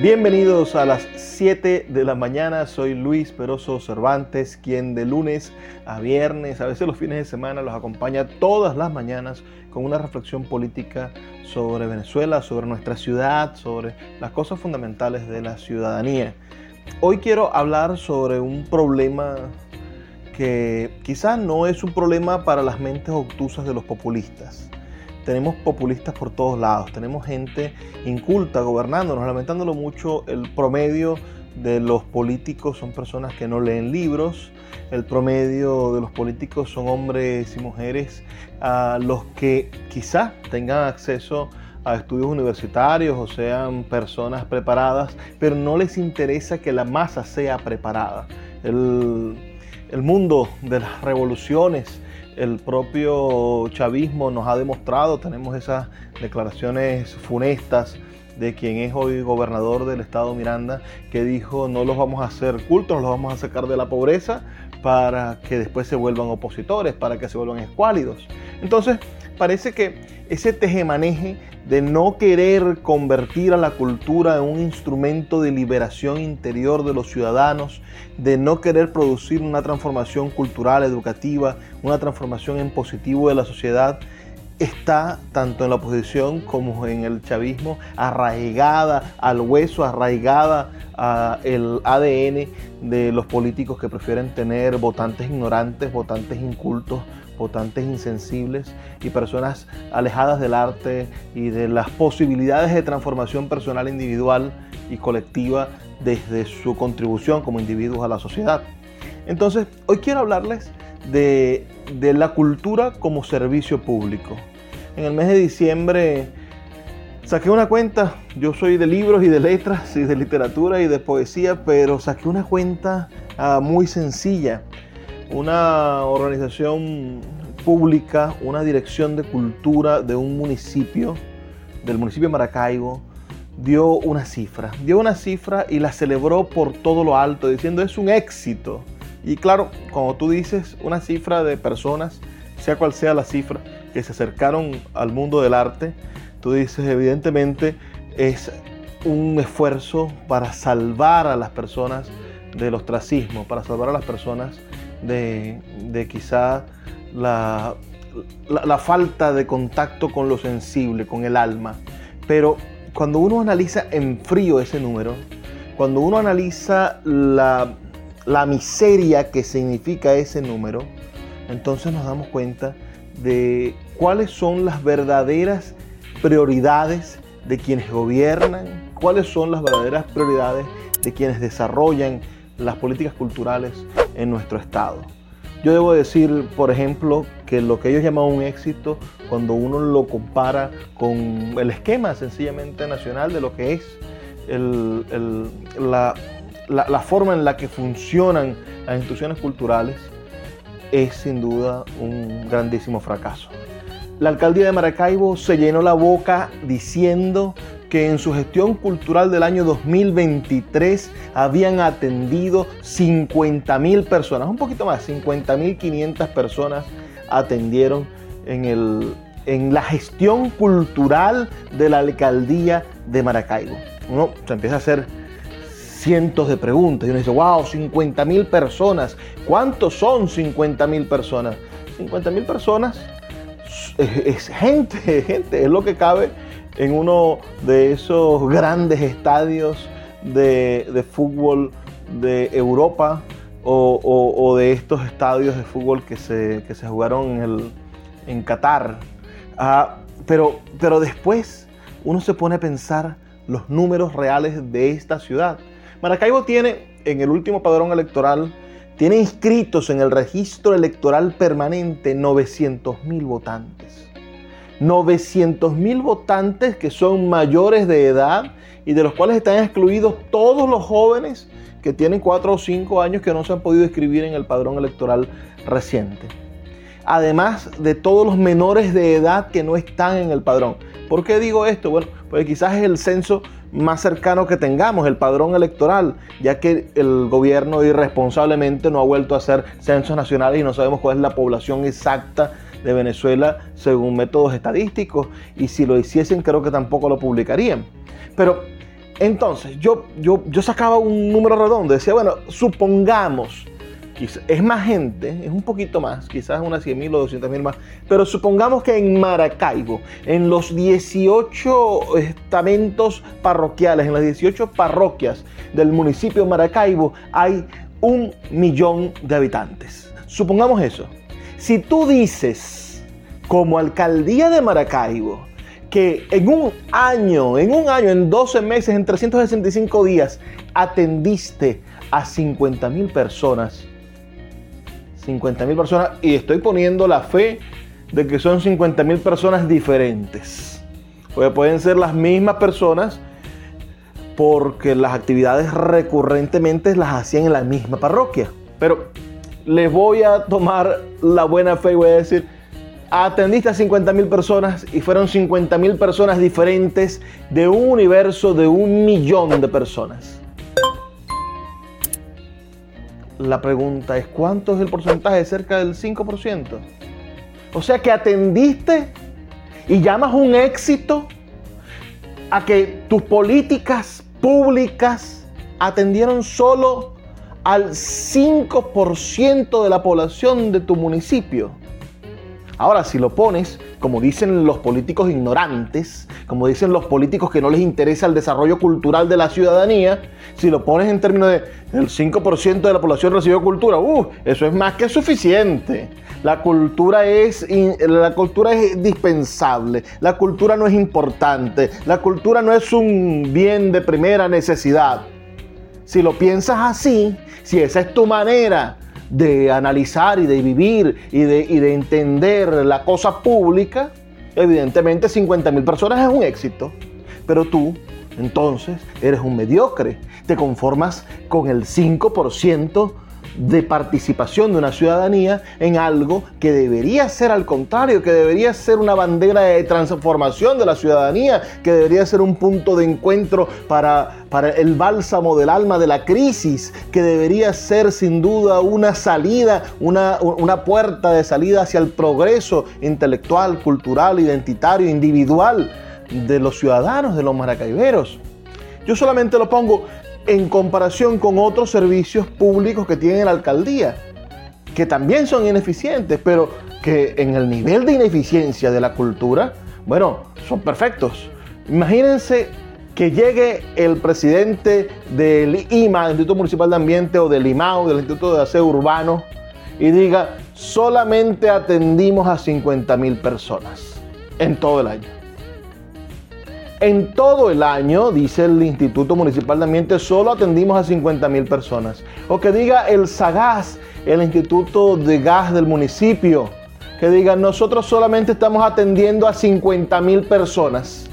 Bienvenidos a las 7 de la mañana, soy Luis Peroso Cervantes, quien de lunes a viernes, a veces los fines de semana, los acompaña todas las mañanas con una reflexión política sobre Venezuela, sobre nuestra ciudad, sobre las cosas fundamentales de la ciudadanía. Hoy quiero hablar sobre un problema que quizás no es un problema para las mentes obtusas de los populistas tenemos populistas por todos lados, tenemos gente inculta gobernándonos, lamentándolo mucho, el promedio de los políticos son personas que no leen libros, el promedio de los políticos son hombres y mujeres a los que quizás tengan acceso a estudios universitarios o sean personas preparadas, pero no les interesa que la masa sea preparada. El, el mundo de las revoluciones, el propio chavismo nos ha demostrado, tenemos esas declaraciones funestas de quien es hoy gobernador del estado Miranda, que dijo no los vamos a hacer cultos, los vamos a sacar de la pobreza para que después se vuelvan opositores, para que se vuelvan escuálidos. Entonces, parece que ese tejemaneje de no querer convertir a la cultura en un instrumento de liberación interior de los ciudadanos, de no querer producir una transformación cultural, educativa, una transformación en positivo de la sociedad, está tanto en la oposición como en el chavismo arraigada al hueso, arraigada al ADN de los políticos que prefieren tener votantes ignorantes, votantes incultos, votantes insensibles y personas alejadas del arte y de las posibilidades de transformación personal individual y colectiva desde su contribución como individuos a la sociedad. Entonces, hoy quiero hablarles de, la cultura como servicio público. En el mes de diciembre saqué una cuenta, yo soy de libros y de letras y de literatura y de poesía, pero saqué una cuenta ah, muy sencilla una organización pública, una dirección de cultura de un municipio, del municipio de Maracaibo, dio una cifra. Dio una cifra y la celebró por todo lo alto, diciendo es un éxito. Y claro, cuando tú dices una cifra de personas, sea cual sea la cifra, que se acercaron al mundo del arte, tú dices evidentemente es un esfuerzo para salvar a las personas del ostracismo, para salvar a las personas de, quizá la, la, falta de contacto con lo sensible, con el alma. Pero cuando uno analiza en frío ese número, cuando uno analiza la, la miseria que significa ese número, entonces nos damos cuenta de cuáles son las verdaderas prioridades de quienes gobiernan, cuáles son las verdaderas prioridades de quienes desarrollan las políticas culturales en nuestro estado. Yo debo decir, por ejemplo, que lo que ellos llaman un éxito, cuando uno lo compara con el esquema sencillamente nacional de lo que es la, la forma en la que funcionan las instituciones culturales, es sin duda un grandísimo fracaso. La alcaldía de Maracaibo se llenó la boca diciendo que en su gestión cultural del año 2023 habían atendido 50 mil personas, un poquito más, 50 mil 500 personas atendieron en, el, en la gestión cultural de la alcaldía de Maracaibo. Uno se empieza a hacer cientos de preguntas y uno dice, wow, 50 mil personas, ¿cuántos son 50 mil personas? 50 mil personas es, es gente, gente, es lo que cabe en uno de esos grandes estadios de, fútbol de Europa o, de estos estadios de fútbol que se, se jugaron en, en Qatar. Ah, pero, pero después uno se pone a pensar los números reales de esta ciudad. Maracaibo tiene en el último padrón electoral, tiene inscritos en el registro electoral permanente 900 mil votantes. 900 mil votantes que son mayores de edad y de los cuales están excluidos todos los jóvenes que tienen 4 o 5 años que no se han podido inscribir en el padrón electoral reciente. Además de todos los menores de edad que no están en el padrón. ¿Por qué digo esto? Bueno, pues quizás es el censo más cercano que tengamos, el padrón electoral, ya que el gobierno irresponsablemente no ha vuelto a hacer censos nacionales y no sabemos cuál es la población exacta de Venezuela según métodos estadísticos y si lo hiciesen creo que tampoco lo publicarían. Pero Entonces, yo, yo, yo sacaba un número redondo, decía, bueno, supongamos, es más gente, es un poquito más, quizás unas 100 mil o 200 mil más, pero supongamos que en Maracaibo, en los 18 estamentos parroquiales, en las 18 parroquias del municipio de Maracaibo, hay un millón de habitantes. Supongamos eso. Si tú dices, como alcaldía de Maracaibo, que en un año, en un año, en 12 meses, en 365 días, atendiste a 50 mil personas. 50 mil personas y estoy poniendo la fe de que son 50 mil personas diferentes. Porque pueden ser las mismas personas porque las actividades recurrentemente las hacían en la misma parroquia. Pero les voy a tomar la buena fe y voy a decir, atendiste a 50 mil personas y fueron 50 mil personas diferentes de un universo de un millón de personas. La pregunta es, ¿cuánto es el porcentaje? Cerca del 5%. O sea que atendiste y llamas un éxito a que tus políticas públicas atendieron solo al 5% de la población de tu municipio. Ahora, si lo pones, como dicen los políticos ignorantes, como dicen los políticos que no les interesa el desarrollo cultural de la ciudadanía, si lo pones en términos de el 5% de la población recibió cultura, uh, eso es más que suficiente. La cultura es la cultura es dispensable, la cultura no es importante, la cultura no es un bien de primera necesidad. Si lo piensas así, si esa es tu manera de analizar y de vivir y de, de entender la cosa pública, evidentemente 50 mil personas es un éxito. Pero tú, entonces, eres un mediocre. Te conformas con el 5% de participación de una ciudadanía en algo que debería ser al contrario, que debería ser una bandera de transformación de la ciudadanía, que debería ser un punto de encuentro para, para el bálsamo del alma de la crisis, que debería ser sin duda una salida, una, una puerta de salida hacia el progreso intelectual, cultural, identitario, individual de los ciudadanos, de los maracaiberos. Yo solamente lo pongo en comparación con otros servicios públicos que tiene la alcaldía, que también son ineficientes, pero que en el nivel de ineficiencia de la cultura, bueno, son perfectos. Imagínense que llegue el presidente del IMA, del Instituto Municipal de Ambiente, o del IMAO, del Instituto de Aseo Urbano, y diga, solamente atendimos a 50 mil personas en todo el año. En todo el año, dice el Instituto Municipal de Ambiente, solo atendimos a 50 mil personas. O que diga el SAGAS, el Instituto de Gas del municipio, que diga nosotros solamente estamos atendiendo a 50 mil personas.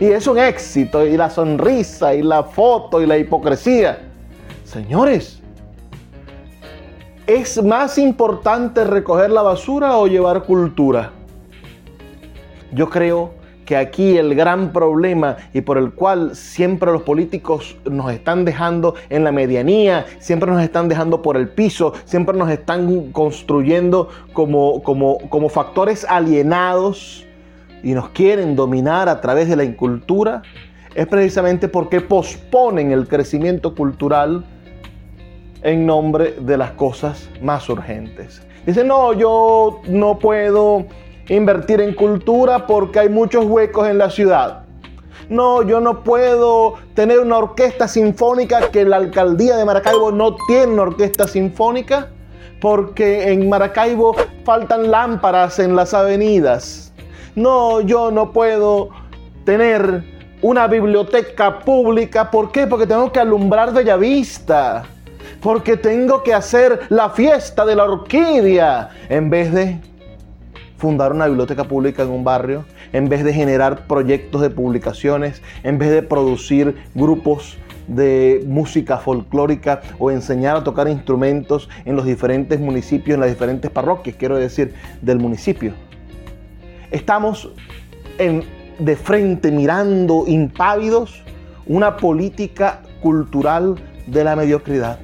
Y es un éxito, y la sonrisa, y la foto, y la hipocresía. Señores, ¿es más importante recoger la basura o llevar cultura? Yo creo que aquí el gran problema y por el cual siempre los políticos nos están dejando en la medianía, siempre nos están dejando por el piso, siempre nos están construyendo como, como, como factores alienados y nos quieren dominar a través de la incultura, es precisamente porque posponen el crecimiento cultural en nombre de las cosas más urgentes. Dicen, no, yo no puedo invertir en cultura porque hay muchos huecos en la ciudad. No, yo no puedo tener una orquesta sinfónica que la alcaldía de Maracaibo no tiene una orquesta sinfónica porque en Maracaibo faltan lámparas en las avenidas. No, yo no puedo tener una biblioteca pública. ¿Por qué? Porque tengo que alumbrar Bellavista. Porque tengo que hacer la fiesta de la orquídea en vez de fundar una biblioteca pública en un barrio, en vez de generar proyectos de publicaciones, en vez de producir grupos de música folclórica o enseñar a tocar instrumentos en los diferentes municipios, en las diferentes parroquias, quiero decir, del municipio. Estamos en, de frente mirando impávidos una política cultural de la mediocridad,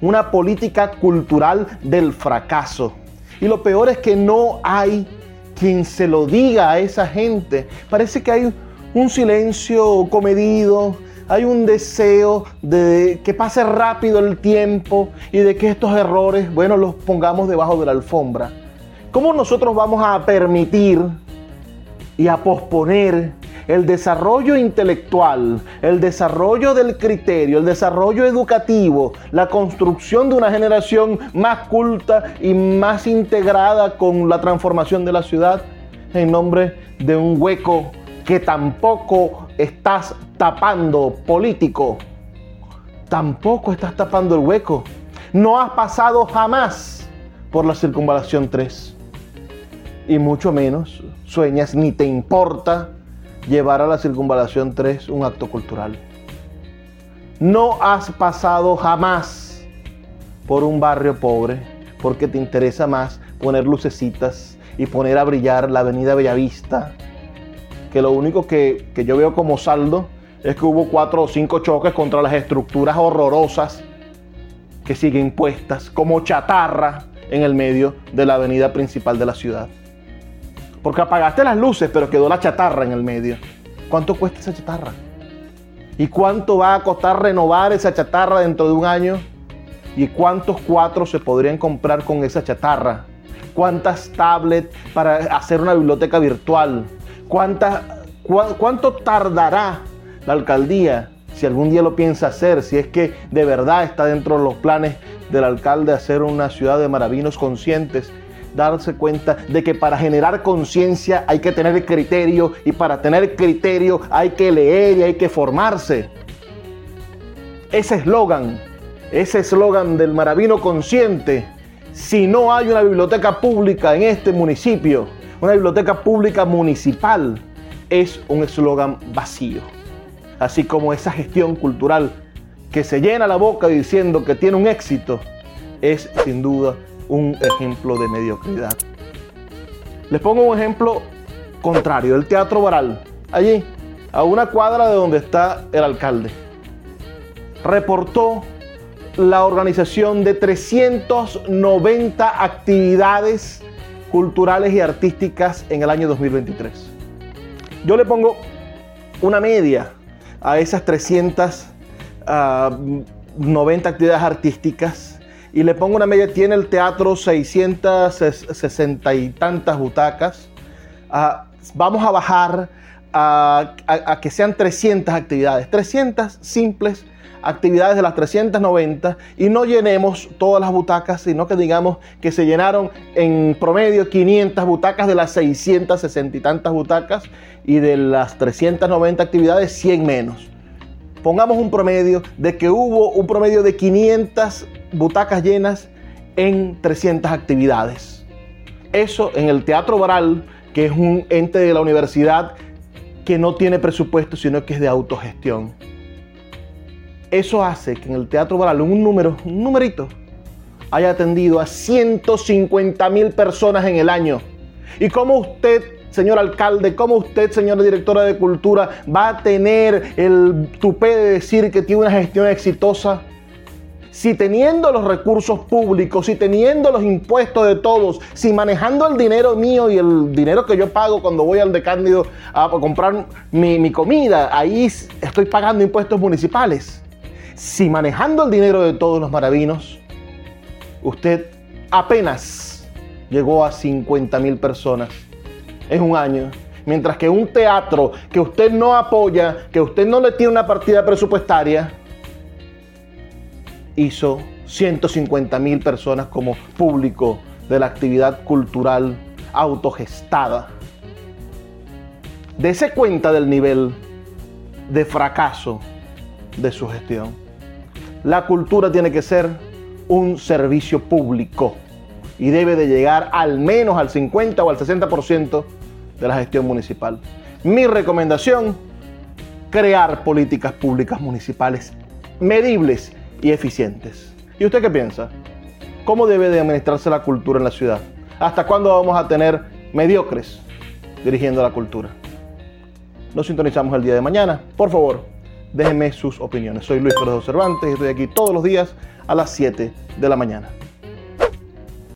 una política cultural del fracaso y lo peor es que no hay quien se lo diga a esa gente. Parece que hay un silencio comedido, hay un deseo de que pase rápido el tiempo y de que estos errores, bueno, los pongamos debajo de la alfombra. ¿Cómo nosotros vamos a permitir y a posponer el desarrollo intelectual, el desarrollo del criterio, el desarrollo educativo, la construcción de una generación más culta y más integrada con la transformación de la ciudad en nombre de un hueco que tampoco estás tapando político. Tampoco estás tapando el hueco. No has pasado jamás por la circunvalación 3. Y mucho menos sueñas ni te importa llevar a la circunvalación 3 un acto cultural. No has pasado jamás por un barrio pobre porque te interesa más poner lucecitas y poner a brillar la avenida Bellavista, que lo único que, que yo veo como saldo es que hubo cuatro o cinco choques contra las estructuras horrorosas que siguen puestas como chatarra en el medio de la avenida principal de la ciudad. Porque apagaste las luces, pero quedó la chatarra en el medio. ¿Cuánto cuesta esa chatarra? ¿Y cuánto va a costar renovar esa chatarra dentro de un año? ¿Y cuántos cuatro se podrían comprar con esa chatarra? ¿Cuántas tablets para hacer una biblioteca virtual? ¿Cuánto tardará la alcaldía si algún día lo piensa hacer? Si es que de verdad está dentro de los planes del alcalde hacer una ciudad de maravinos conscientes darse cuenta de que para generar conciencia hay que tener criterio y para tener criterio hay que leer y hay que formarse. Ese eslogan, ese eslogan del maravino consciente, si no hay una biblioteca pública en este municipio, una biblioteca pública municipal, es un eslogan vacío. Así como esa gestión cultural que se llena la boca diciendo que tiene un éxito, es sin duda un ejemplo de mediocridad. Les pongo un ejemplo contrario, el Teatro Baral, allí, a una cuadra de donde está el alcalde. Reportó la organización de 390 actividades culturales y artísticas en el año 2023. Yo le pongo una media a esas 390 ah, actividades artísticas y le pongo una media, tiene el teatro 660 y tantas butacas. Ah, vamos a bajar a, a, que sean 300 actividades, 300 simples actividades de las 390 y no llenemos todas las butacas, sino que digamos que se llenaron en promedio 500 butacas de las 660 y tantas butacas y de las 390 actividades 100 menos. Pongamos un promedio de que hubo un promedio de 500 butacas llenas en 300 actividades. Eso en el Teatro Baral, que es un ente de la universidad que no tiene presupuesto, sino que es de autogestión. Eso hace que en el Teatro Baral un número, un numerito, haya atendido a 150 mil personas en el año. ¿Y cómo usted, señor alcalde, cómo usted, señora directora de cultura, va a tener el tupé de decir que tiene una gestión exitosa si teniendo los recursos públicos, si teniendo los impuestos de todos, si manejando el dinero mío y el dinero que yo pago cuando voy al de Cándido a comprar mi, comida, ahí estoy pagando impuestos municipales. Si manejando el dinero de todos los maravinos, usted apenas llegó a 50 mil personas en un año, mientras que un teatro que usted no apoya, que usted no le tiene una partida presupuestaria, hizo 150 mil personas como público de la actividad cultural autogestada. Dese cuenta del nivel de fracaso de su gestión. La cultura tiene que ser un servicio público y debe de llegar al menos al 50 o al 60% de la gestión municipal. Mi recomendación, crear políticas públicas municipales medibles y eficientes. ¿Y usted qué piensa? ¿Cómo debe de administrarse la cultura en la ciudad? ¿Hasta cuándo vamos a tener mediocres dirigiendo la cultura? Nos sintonizamos el día de mañana. Por favor, déjenme sus opiniones. Soy Luis Pérez Cervantes y estoy aquí todos los días a las 7 de la mañana.